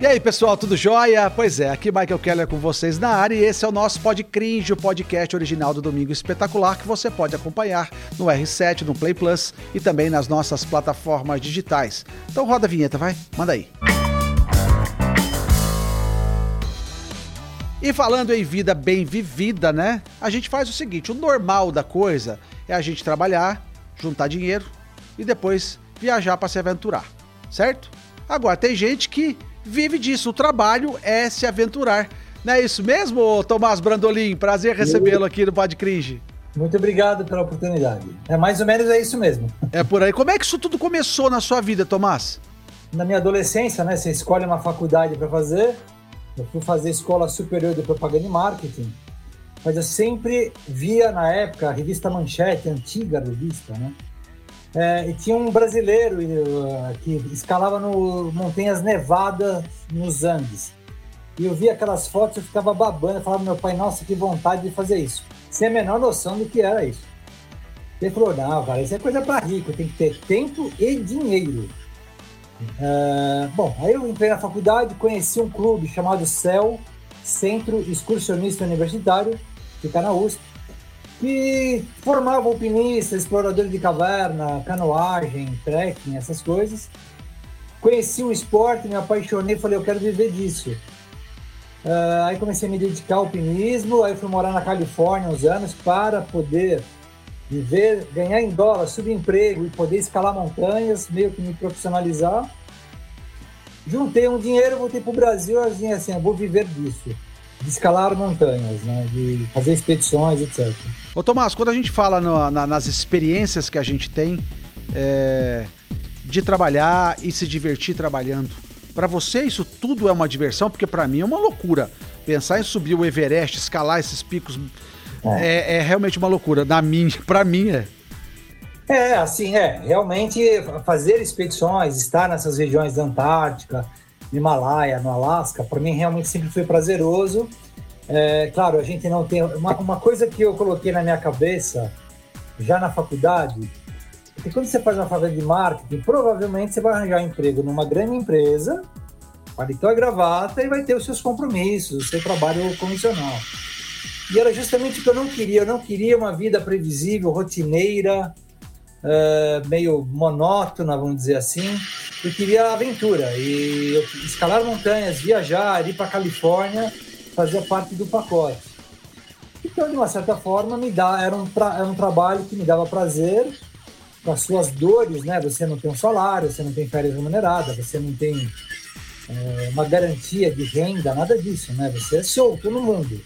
E aí, pessoal, tudo jóia? Pois é, aqui Michael Keller com vocês na área e esse é o nosso Pod Cringe, o podcast original do Domingo Espetacular que você pode acompanhar no R7, no Play Plus e também nas nossas plataformas digitais. Então roda a vinheta, vai? Manda aí. E falando em vida bem vivida, né? A gente faz o seguinte: o normal da coisa é a gente trabalhar, juntar dinheiro e depois viajar para se aventurar, certo? Agora, tem gente que vive disso. O trabalho é se aventurar. Não é isso mesmo, Tomás Brandolim? Prazer recebê-lo aqui no Pod Cringe. Muito obrigado pela oportunidade. É mais ou menos é isso mesmo. É por aí. Como é que isso tudo começou na sua vida, Tomás? Na minha adolescência, né, você escolhe uma faculdade para fazer. Eu fui fazer escola superior de propaganda e marketing. Mas eu sempre via na época a revista Manchete, a antiga revista, né? É, e tinha um brasileiro uh, que escalava no montanhas nevadas nos Andes. E eu via aquelas fotos e ficava babando. Eu falava, meu pai, nossa, que vontade de fazer isso. Sem a menor noção do que era isso. Ele falou, não, cara, isso é coisa para rico, tem que ter tempo e dinheiro. É, bom, aí eu entrei na faculdade, conheci um clube chamado CEL, Centro Excursionista Universitário, fica na USP que formava alpinistas, exploradores de caverna, canoagem, trekking, essas coisas. Conheci o esporte, me apaixonei, falei, eu quero viver disso. Uh, aí comecei a me dedicar ao alpinismo, aí fui morar na Califórnia uns anos para poder viver, ganhar em dólar, subemprego e poder escalar montanhas, meio que me profissionalizar. Juntei um dinheiro, voltei para o Brasil, assim, assim, vou viver disso de escalar montanhas, né? de fazer expedições, etc. Ô Tomás, quando a gente fala no, na, nas experiências que a gente tem é, de trabalhar e se divertir trabalhando, para você isso tudo é uma diversão? Porque para mim é uma loucura. Pensar em subir o Everest, escalar esses picos, é, é, é realmente uma loucura. Na minha, para mim é. É, assim, é. Realmente fazer expedições, estar nessas regiões da Antártica, Himalaia, no Alasca, para mim realmente sempre foi prazeroso. É, claro, a gente não tem. Uma, uma coisa que eu coloquei na minha cabeça, já na faculdade, é que quando você faz uma faculdade de marketing, provavelmente você vai arranjar emprego numa grande empresa, paletó e gravata, e vai ter os seus compromissos, o seu trabalho convencional. E era justamente o que eu não queria. Eu não queria uma vida previsível, rotineira, uh, meio monótona, vamos dizer assim. Eu queria aventura e escalar montanhas, viajar, ir para Califórnia, fazia parte do pacote. Então, de uma certa forma, me dá, era, um pra, era um trabalho que me dava prazer, com as suas dores, né? Você não tem um salário, você não tem férias remuneradas, você não tem é, uma garantia de renda, nada disso, né? Você é solto no mundo.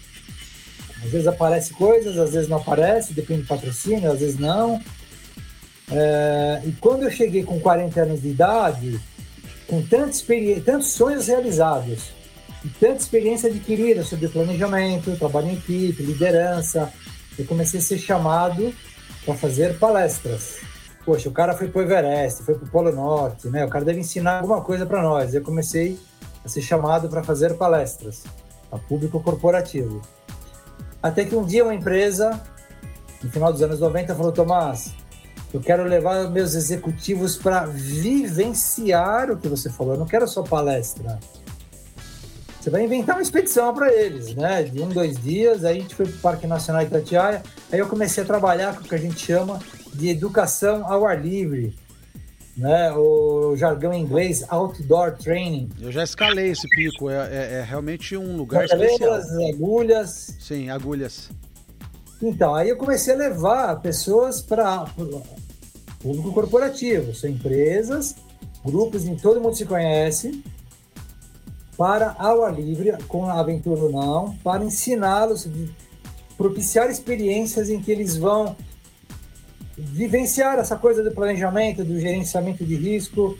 Às vezes aparece coisas, às vezes não aparece, depende do patrocínio, às vezes não. É, e quando eu cheguei com 40 anos de idade, com tantos sonhos realizados e tanta experiência adquirida sobre planejamento, trabalho em equipe, liderança, eu comecei a ser chamado para fazer palestras. Poxa, o cara foi para o Everest, foi para o Polo Norte, né? O cara deve ensinar alguma coisa para nós. Eu comecei a ser chamado para fazer palestras a público corporativo. Até que um dia uma empresa, no final dos anos 90, falou: Tomás, eu quero levar meus executivos para vivenciar o que você falou. Eu não quero só palestra. Você vai inventar uma expedição para eles, né? De um, dois dias. Aí a gente foi para o Parque Nacional Itatiaia. Aí eu comecei a trabalhar com o que a gente chama de educação ao ar livre. Né, o jargão em inglês, outdoor training. Eu já escalei esse pico, é, é, é realmente um lugar especial. agulhas. Sim, agulhas. Então, aí eu comecei a levar pessoas para público corporativo, são empresas, grupos em todo mundo se conhece, para ao ar livre, com a aventura ou não, para ensiná-los, propiciar experiências em que eles vão vivenciar essa coisa do planejamento, do gerenciamento de risco,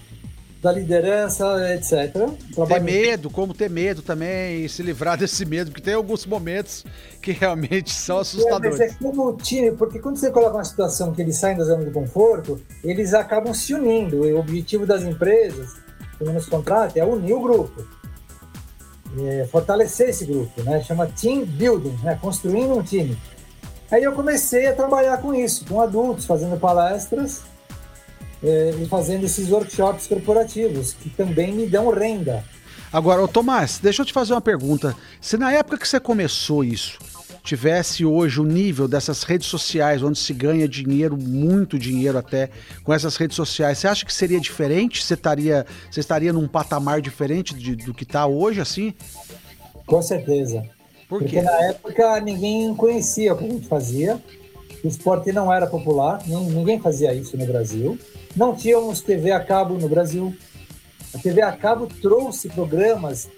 da liderança, etc. Trabalho... Ter medo, como ter medo também e se livrar desse medo, porque tem alguns momentos que realmente são assustadores. É, mas é como o time, porque quando você coloca uma situação que eles saem da zona de conforto, eles acabam se unindo. E o objetivo das empresas, pelo menos contrato, é unir o grupo. É fortalecer esse grupo, né? Chama team building, né? Construindo um time. Aí eu comecei a trabalhar com isso, com adultos, fazendo palestras é, e fazendo esses workshops corporativos, que também me dão renda. Agora, ô Tomás, deixa eu te fazer uma pergunta. Se na época que você começou isso, tivesse hoje o nível dessas redes sociais, onde se ganha dinheiro, muito dinheiro até, com essas redes sociais, você acha que seria diferente? Você estaria, você estaria num patamar diferente de, do que está hoje, assim? Com certeza. Por Porque na época ninguém conhecia o que a gente fazia, o esporte não era popular, ninguém fazia isso no Brasil. Não tínhamos TV a cabo no Brasil. A TV a cabo trouxe programas,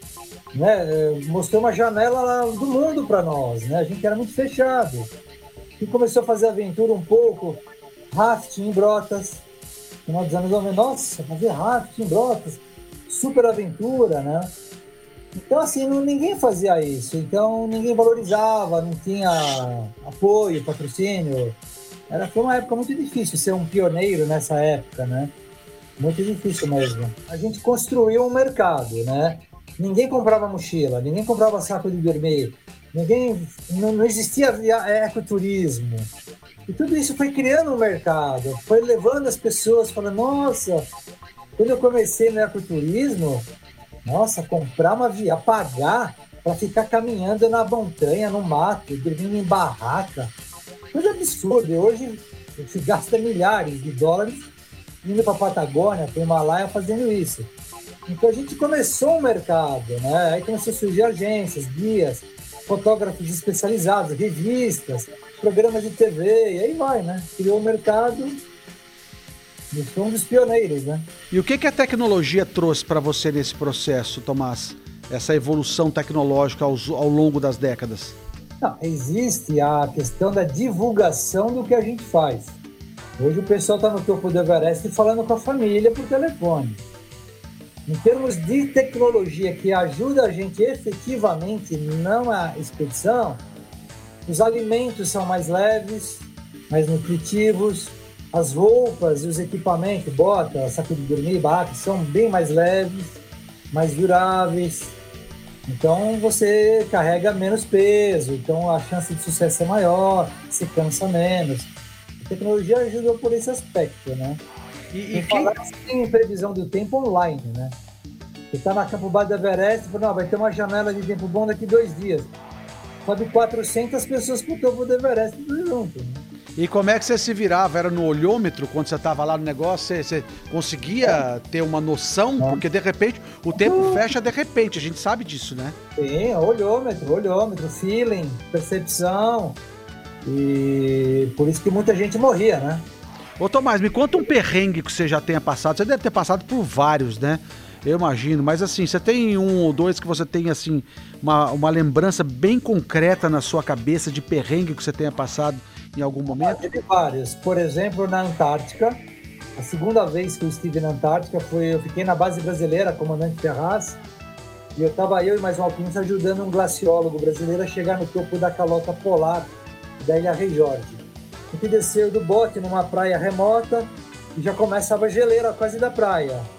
né, eh, mostrou uma janela do mundo para nós. Né? A gente era muito fechado. E começou a fazer aventura um pouco, rafting em Brotas. Final dos anos 90, nossa, fazer rafting em Brotas, super aventura, né? Então, assim, ninguém fazia isso. Então, ninguém valorizava, não tinha apoio, patrocínio. Era, foi uma época muito difícil ser um pioneiro nessa época, né? Muito difícil mesmo. A gente construiu um mercado, né? Ninguém comprava mochila, ninguém comprava saco de dormir, ninguém, não, não existia ecoturismo. E tudo isso foi criando um mercado, foi levando as pessoas falando, nossa, quando eu comecei no ecoturismo, nossa, comprar uma via, pagar para ficar caminhando na montanha, no mato, dormindo em barraca. Coisa absurda. E hoje se gasta milhares de dólares indo para a Patagônia, para o Himalaia fazendo isso. Então a gente começou o mercado, né? Aí começou a surgir agências, guias, fotógrafos especializados, revistas, programas de TV, e aí vai, né? Criou o mercado e foi um dos pioneiros, né? E o que, que a tecnologia trouxe para você nesse processo, Tomás? Essa evolução tecnológica ao, ao longo das décadas? Não, existe a questão da divulgação do que a gente faz. Hoje o pessoal está no topo do Everest falando com a família por telefone. Em termos de tecnologia que ajuda a gente efetivamente não a expedição, os alimentos são mais leves, mais nutritivos, as roupas e os equipamentos, bota, saco de dormir, barraca, são bem mais leves, mais duráveis. Então você carrega menos peso, então a chance de sucesso é maior, se cansa menos. A tecnologia ajuda por esse aspecto, né? E, e quem... tem previsão do tempo online, né? Você está na Campo Base do Everest não, vai ter uma janela de tempo bom daqui dois dias. Sobe 400 pessoas para o topo do Everest junto. Né? E como é que você se virava? Era no olhômetro quando você estava lá no negócio? Você, você conseguia ter uma noção? Porque de repente o tempo fecha de repente, a gente sabe disso, né? Sim, olhômetro, olhômetro, feeling, percepção. E por isso que muita gente morria, né? Ô Tomás, me conta um perrengue que você já tenha passado. Você deve ter passado por vários, né? Eu imagino, mas assim, você tem um ou dois que você tem assim uma, uma lembrança bem concreta na sua cabeça de perrengue que você tenha passado em algum momento? Tive vários. Por exemplo, na Antártica. A segunda vez que eu estive na Antártica foi eu fiquei na base brasileira, comandante Ferraz, e eu estava eu e mais um alpinista ajudando um glaciólogo brasileiro a chegar no topo da calota polar da Ilha Rei Jorge. A desceu do bote numa praia remota e já começava a geleira quase da praia.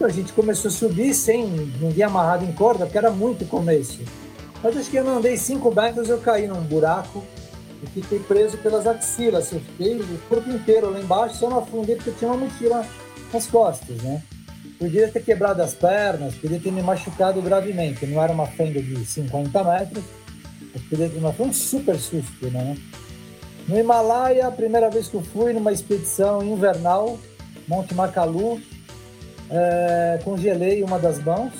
A gente começou a subir sem ninguém amarrado em corda, porque era muito começo. Mas acho que eu não andei cinco metros, eu caí num buraco e fiquei preso pelas axilas. Eu fiquei o corpo inteiro lá embaixo, só não afundei porque tinha uma mochila nas costas, né? Podia ter quebrado as pernas, podia ter me machucado gravemente. Não era uma fenda de 50 metros, podia ter, foi um super susto, né? No Himalaia, a primeira vez que eu fui numa expedição invernal, Monte Macalu, é, congelei uma das mãos,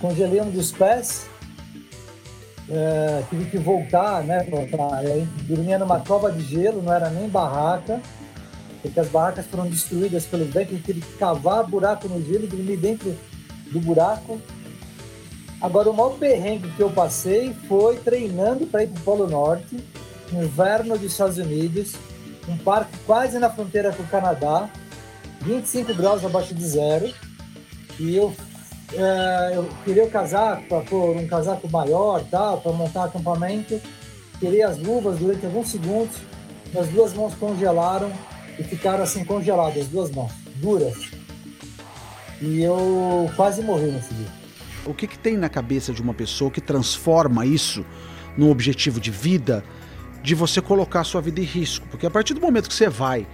congelei um dos pés é, tive que voltar, né? Pra, eu dormia numa cova de gelo, não era nem barraca, porque as barracas foram destruídas pelo vento, tive que cavar buraco no gelo e dormir dentro do buraco. Agora, o maior perrengue que eu passei foi treinando para ir para o Polo Norte, no inverno dos Estados Unidos, um parque quase na fronteira com o Canadá, 25 graus abaixo de zero, e eu é, eu queria o casaco para pôr um casaco maior, tal, para montar acampamento. Tirei as luvas durante alguns segundos, as duas mãos congelaram e ficaram assim congeladas, as duas mãos, duras. E eu quase morri nesse dia. O que, que tem na cabeça de uma pessoa que transforma isso num objetivo de vida, de você colocar sua vida em risco? Porque a partir do momento que você vai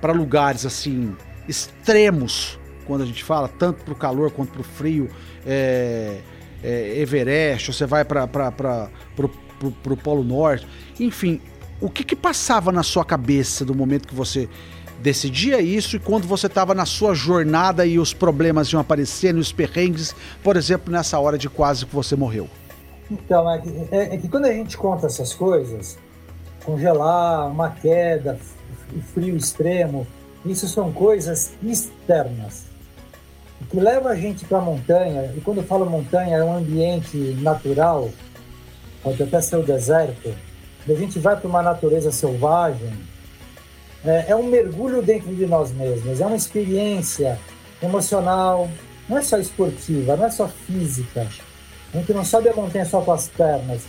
para lugares assim extremos quando a gente fala, tanto pro calor quanto pro frio, é, é, Everest, você vai para pro Polo Norte, enfim, o que que passava na sua cabeça do momento que você decidia isso e quando você estava na sua jornada e os problemas iam aparecendo, os perrengues, por exemplo, nessa hora de quase que você morreu? Então, é que, é, é que quando a gente conta essas coisas, congelar, uma queda, frio extremo, isso são coisas externas. O que leva a gente para a montanha, e quando eu falo montanha, é um ambiente natural, pode até ser o deserto, a gente vai para uma natureza selvagem, é, é um mergulho dentro de nós mesmos, é uma experiência emocional, não é só esportiva, não é só física. A gente não sobe a montanha só com as pernas,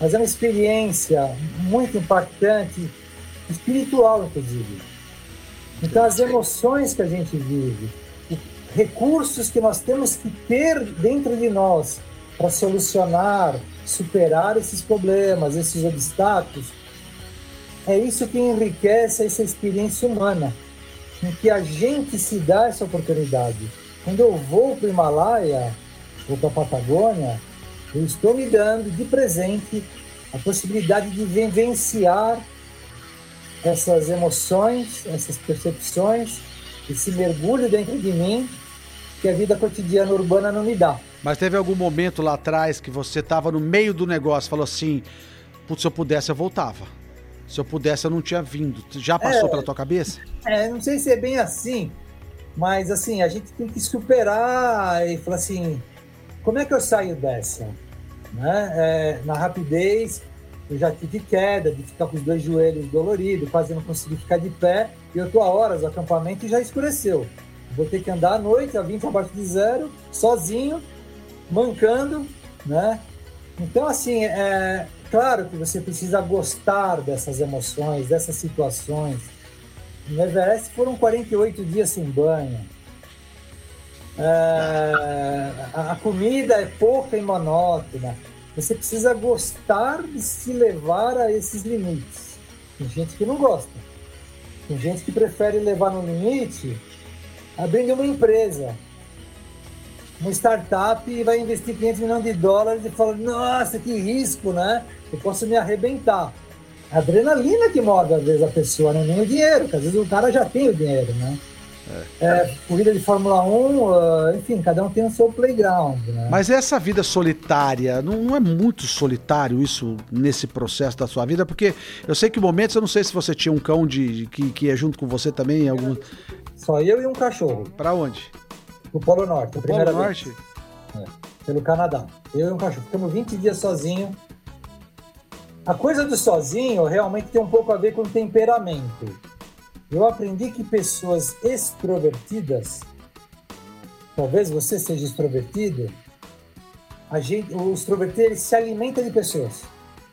mas é uma experiência muito impactante, espiritual, inclusive. Então, as emoções que a gente vive, recursos que nós temos que ter dentro de nós para solucionar, superar esses problemas, esses obstáculos, é isso que enriquece essa experiência humana, em que a gente se dá essa oportunidade. Quando eu vou para o Himalaia, vou para a Patagônia, eu estou me dando de presente a possibilidade de vivenciar essas emoções, essas percepções, esse mergulho dentro de mim que a vida cotidiana urbana não me dá. Mas teve algum momento lá atrás que você estava no meio do negócio, falou assim: putz, se eu pudesse, eu voltava. Se eu pudesse, eu não tinha vindo. Já passou é, pela tua cabeça? É, não sei se é bem assim, mas assim, a gente tem que superar e falar assim: como é que eu saio dessa? Né? É, na rapidez, eu já tive queda, de ficar com os dois joelhos doloridos, quase não consegui ficar de pé, e eu tô a horas do acampamento e já escureceu. Vou ter que andar à noite, a 20 abaixo de zero, sozinho, mancando, né? Então, assim, é claro que você precisa gostar dessas emoções, dessas situações. No Everest foram 48 dias sem banho. É, a comida é pouca e monótona. Você precisa gostar de se levar a esses limites. Tem gente que não gosta. Tem gente que prefere levar no limite abrindo uma empresa, uma startup e vai investir 500 milhões de dólares e fala: Nossa, que risco, né? Eu posso me arrebentar. A adrenalina que move às vezes a pessoa, não é nem o dinheiro, porque às vezes o cara já tem o dinheiro, né? É. É, corrida de Fórmula 1, uh, enfim, cada um tem o seu playground. Né? Mas essa vida solitária, não, não, é muito solitário isso nesse processo da sua vida? Porque eu sei que momentos, eu não sei se você tinha um cão de, que, que é junto com você também. Algum... Só eu e um cachorro. Para onde? O Polo Norte. Polo Norte? É, pelo Canadá. Eu e um cachorro. Ficamos 20 dias sozinhos. A coisa do sozinho realmente tem um pouco a ver com temperamento eu aprendi que pessoas extrovertidas, talvez você seja extrovertido, a gente, o extrovertido ele se alimenta de pessoas.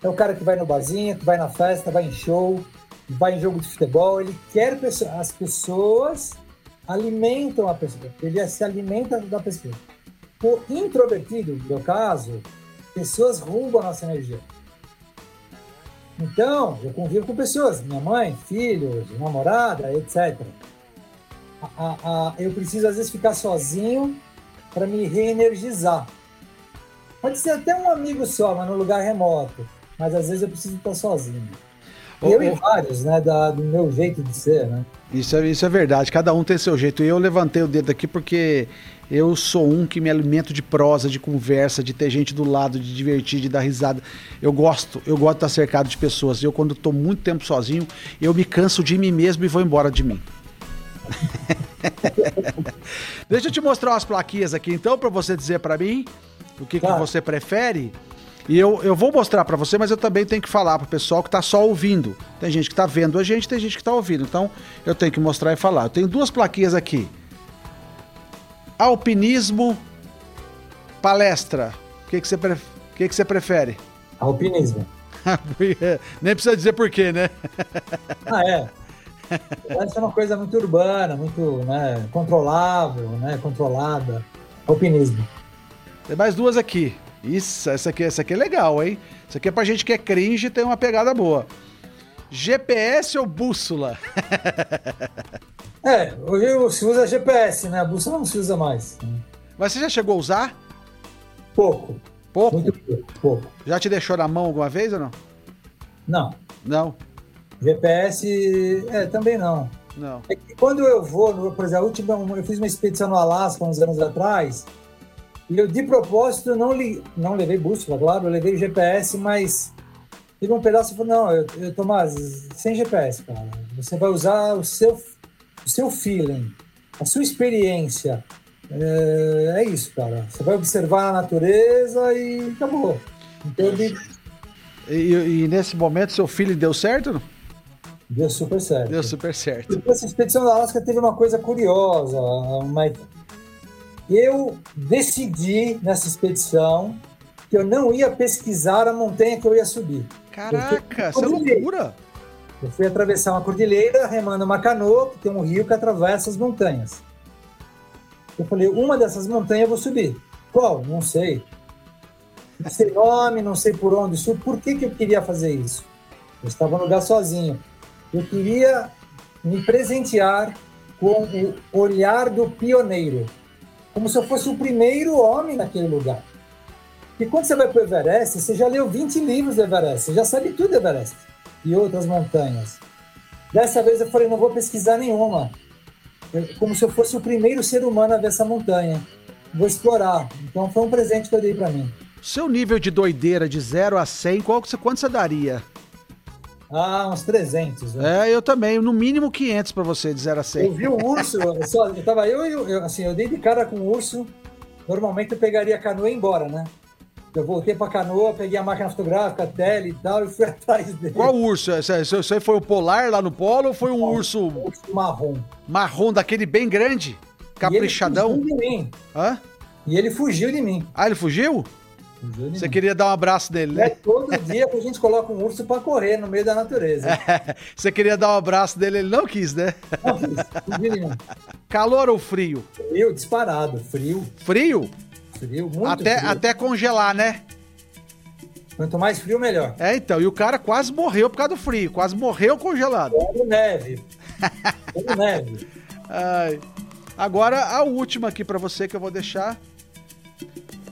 É o cara que vai no barzinho, que vai na festa, vai em show, vai em jogo de futebol, ele quer pessoas. As pessoas alimentam a pessoa, ele se alimenta da pessoa. O introvertido, no meu caso, pessoas roubam a nossa energia. Então, eu convivo com pessoas, minha mãe, filhos, namorada, etc. A, a, a, eu preciso, às vezes, ficar sozinho para me reenergizar. Pode ser até um amigo só, mas no lugar remoto. Mas às vezes eu preciso estar sozinho. Oh, eu oh. e vários, né? Da, do meu jeito de ser, né? Isso é, isso é verdade, cada um tem seu jeito. E eu levantei o dedo aqui porque eu sou um que me alimento de prosa, de conversa, de ter gente do lado, de divertir, de dar risada. Eu gosto, eu gosto de estar cercado de pessoas. Eu, quando estou muito tempo sozinho, eu me canso de mim mesmo e vou embora de mim. Deixa eu te mostrar umas plaquinhas aqui então, para você dizer para mim o que, que você prefere. E eu, eu vou mostrar para você, mas eu também tenho que falar para o pessoal que está só ouvindo. Tem gente que está vendo a gente, tem gente que está ouvindo. Então eu tenho que mostrar e falar. Eu tenho duas plaquinhas aqui. Alpinismo, palestra. O que, que, você, pre... que, que você prefere? Alpinismo. Nem precisa dizer por quê, né? ah, é. Essa é uma coisa muito urbana, muito né, controlável, né, controlada. Alpinismo. Tem mais duas aqui. Isso, essa aqui, essa aqui é legal, hein? Isso aqui é pra gente que é cringe e tem uma pegada boa. GPS ou bússola? É, hoje se usa GPS, né? A bússola não se usa mais. Mas você já chegou a usar? Pouco. Pouco? Muito pouco. Já te deixou na mão alguma vez ou não? Não. Não? GPS, é, também não. Não. É que quando eu vou, por exemplo, a última, eu fiz uma expedição no Alasca uns anos atrás, eu, de propósito, não, li, não levei bússola, claro, eu levei GPS, mas teve um pedaço e falou, não, eu, eu, Tomás, sem GPS, cara. Você vai usar o seu, o seu feeling, a sua experiência. É, é isso, cara. Você vai observar a natureza e acabou. Então, eu e, e, nesse momento, seu filho deu certo? Não? Deu super certo. Deu super certo. Essa expedição da Alasca teve uma coisa curiosa, Mike. Eu decidi nessa expedição que eu não ia pesquisar a montanha que eu ia subir. Caraca, isso é loucura! Eu fui atravessar uma cordilheira remando uma canoa, que tem um rio que atravessa as montanhas. Eu falei, uma dessas montanhas eu vou subir. Qual? Não sei. Não sei nome, não sei por onde subo. Por que, que eu queria fazer isso? Eu estava no lugar sozinho. Eu queria me presentear com o olhar do pioneiro, como se eu fosse o primeiro homem naquele lugar. E quando você vai para o Everest, você já leu 20 livros do Everest, você já sabe tudo do Everest e outras montanhas. Dessa vez eu falei, não vou pesquisar nenhuma. Eu, como se eu fosse o primeiro ser humano a ver essa montanha. Vou explorar. Então foi um presente que eu dei para mim. Seu nível de doideira de 0 a 100, qual, quanto você daria? Ah, uns 300. Né? É, eu também. No mínimo 500 para você, de 0 a 100. Eu vi o urso, eu, só, eu tava eu, eu, eu, assim, eu dei de cara com o urso. Normalmente eu pegaria a canoa e ia embora, né? Eu voltei pra canoa, peguei a máquina fotográfica, a tele e tal, e fui atrás dele. Qual urso? Isso aí foi o polar lá no polo ou foi um urso... Um urso marrom. Marrom, daquele bem grande? Caprichadão? E ele fugiu de mim. Hã? E ele fugiu de mim. Ah, ele fugiu? Você queria dar um abraço nele, né? É, todo dia a gente coloca um urso para correr no meio da natureza. É, você queria dar um abraço dele, ele não quis, né? Não quis, Calor ou frio? Frio, disparado. Frio. Frio? Frio, muito até, frio. Até congelar, né? Quanto mais frio, melhor. É, então. E o cara quase morreu por causa do frio. Quase morreu congelado. Como neve. Como neve. Ai. Agora, a última aqui para você que eu vou deixar.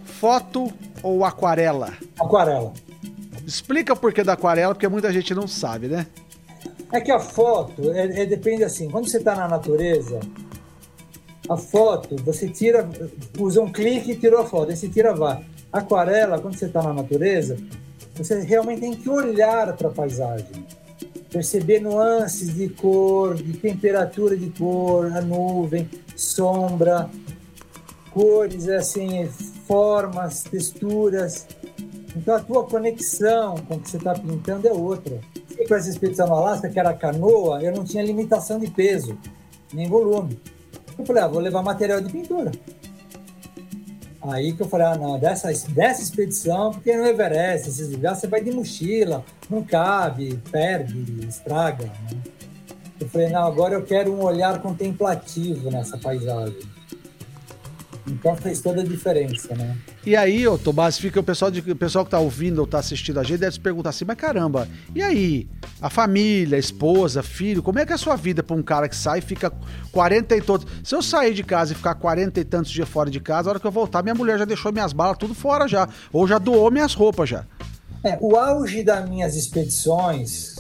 Foto ou aquarela? Aquarela. Explica o porquê da aquarela, porque muita gente não sabe, né? É que a foto, é, é depende assim, quando você está na natureza, a foto, você tira, usa um clique e tirou a foto, aí você tira vai. Aquarela, quando você está na natureza, você realmente tem que olhar para a paisagem, perceber nuances de cor, de temperatura de cor, a nuvem, sombra, cores, assim, formas, texturas. Então a tua conexão com o que você está pintando é outra. E com essa expedição no Alasca, que era canoa, eu não tinha limitação de peso, nem volume. Eu falei, ah, vou levar material de pintura. Aí que eu falei, ah, não, dessa, dessa expedição, porque no Everest, esses lugares, você vai de mochila, não cabe, perde, estraga. Né? Eu falei, não, agora eu quero um olhar contemplativo nessa paisagem. Então fez toda a diferença, né? E aí, ô Tomás, fica o pessoal, de, o pessoal que tá ouvindo ou tá assistindo a gente deve se perguntar assim, mas caramba, e aí? A família, a esposa, filho, como é que é a sua vida pra um cara que sai e fica 40 e todos. Se eu sair de casa e ficar 40 e tantos dias fora de casa, a hora que eu voltar, minha mulher já deixou minhas balas tudo fora já. Ou já doou minhas roupas já. É, o auge das minhas expedições,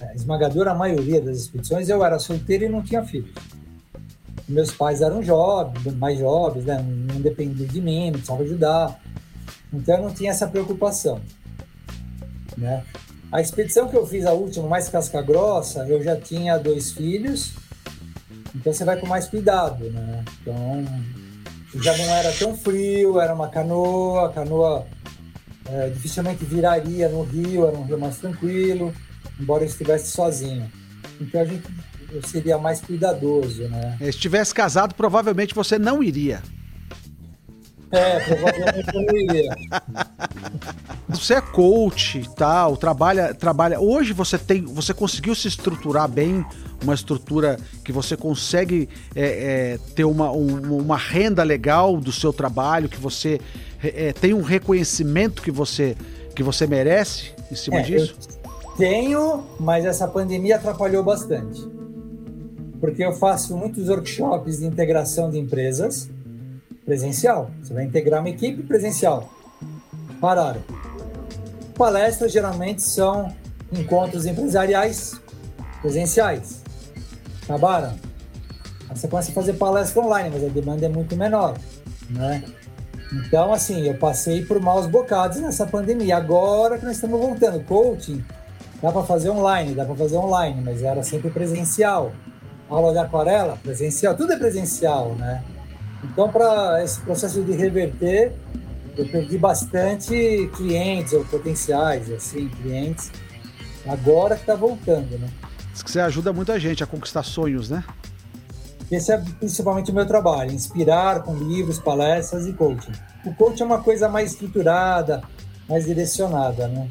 a esmagadora maioria das expedições, eu era solteiro e não tinha filho meus pais eram jovens, mais jovens, né? não dependiam de mim, não precisavam ajudar. Então eu não tinha essa preocupação. Né? A expedição que eu fiz, a última, mais casca grossa, eu já tinha dois filhos, então você vai com mais cuidado. Né? Então já não era tão frio, era uma canoa, a canoa é, dificilmente viraria no rio, era um rio mais tranquilo, embora eu estivesse sozinho. Então a gente eu seria mais cuidadoso, né? Se estivesse casado, provavelmente você não iria. É, provavelmente eu não iria. Você é coach e tal, trabalha, trabalha. Hoje você tem, você conseguiu se estruturar bem, uma estrutura que você consegue é, é, ter uma, um, uma renda legal do seu trabalho, que você é, tem um reconhecimento que você que você merece em cima é, disso? Tenho, mas essa pandemia atrapalhou bastante. Porque eu faço muitos workshops de integração de empresas presencial. Você vai integrar uma equipe presencial. Pararam. Palestras geralmente são encontros empresariais presenciais. Acabaram. Você começa a fazer palestra online, mas a demanda é muito menor, né? Então, assim, eu passei por maus bocados nessa pandemia. Agora que nós estamos voltando, coaching dá para fazer online, dá para fazer online, mas era sempre presencial. Aula de aquarela, presencial, tudo é presencial, né? Então, para esse processo de reverter, eu perdi bastante clientes ou potenciais, assim, clientes. Agora que está voltando, né? Que você ajuda muita gente a conquistar sonhos, né? Esse é principalmente o meu trabalho, inspirar com livros, palestras e coaching. O coaching é uma coisa mais estruturada, mais direcionada, né?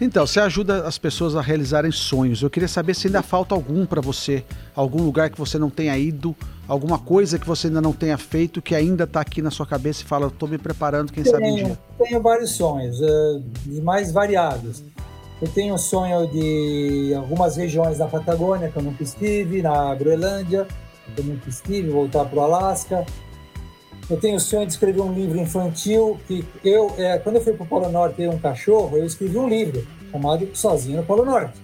Então, você ajuda as pessoas a realizarem sonhos. Eu queria saber se ainda falta algum para você, algum lugar que você não tenha ido, alguma coisa que você ainda não tenha feito, que ainda está aqui na sua cabeça e fala, estou me preparando, quem tenho, sabe um dia. Tenho vários sonhos, uh, mais variados. Eu tenho o sonho de algumas regiões da Patagônia que eu nunca estive, na Groenlândia, que eu nunca estive, voltar para o Alasca. Eu tenho o sonho de escrever um livro infantil que eu, é, quando eu fui para o Polo Norte ter um cachorro, eu escrevi um livro chamado Sozinho no Polo Norte.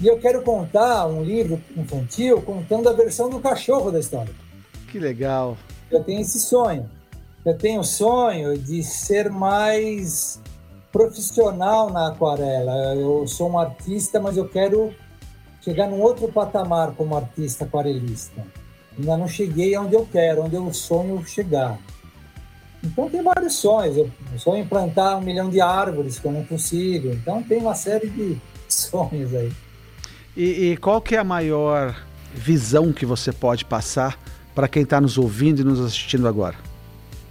E eu quero contar um livro infantil contando a versão do cachorro da história. Que legal. Eu tenho esse sonho. Eu tenho o sonho de ser mais profissional na aquarela. Eu sou um artista, mas eu quero chegar num outro patamar como artista aquarelista. Ainda não cheguei onde eu quero, onde eu sonho chegar. Então tem vários sonhos. Eu sonho em plantar um milhão de árvores, que eu não consigo. Então tem uma série de sonhos aí. E, e qual que é a maior visão que você pode passar para quem está nos ouvindo e nos assistindo agora?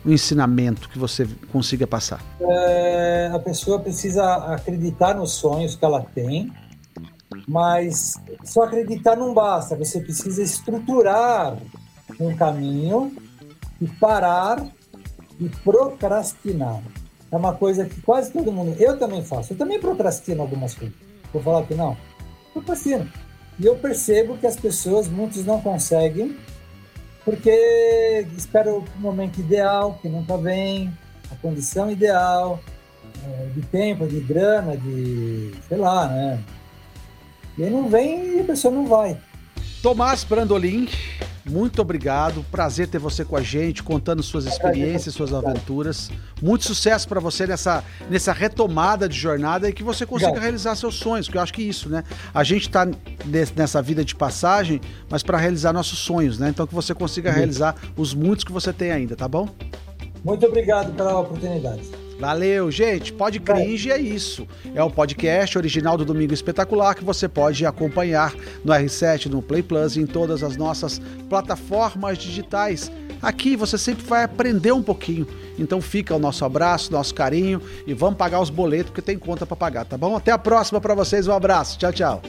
Um ensinamento que você consiga passar? É, a pessoa precisa acreditar nos sonhos que ela tem, mas só acreditar não basta, você precisa estruturar um caminho e parar e procrastinar. É uma coisa que quase todo mundo, eu também faço, eu também procrastino algumas coisas. Vou falar que não, procrastino. E eu percebo que as pessoas, muitos não conseguem, porque esperam o momento ideal, que nunca vem, a condição ideal, é, de tempo, de grana, de sei lá, né? E não vem e a pessoa não vai. Tomás Brandolin, muito obrigado. Prazer ter você com a gente, contando suas experiências, suas aventuras. Muito sucesso para você nessa, nessa retomada de jornada e que você consiga realizar seus sonhos, que eu acho que é isso, né? A gente está nessa vida de passagem, mas para realizar nossos sonhos, né? Então que você consiga realizar os muitos que você tem ainda, tá bom? Muito obrigado pela oportunidade. Valeu, gente. Pode cringe é isso. É o podcast original do Domingo Espetacular que você pode acompanhar no R7, no Play Plus e em todas as nossas plataformas digitais. Aqui você sempre vai aprender um pouquinho. Então fica o nosso abraço, nosso carinho e vamos pagar os boletos porque tem conta para pagar, tá bom? Até a próxima para vocês. Um abraço. Tchau, tchau.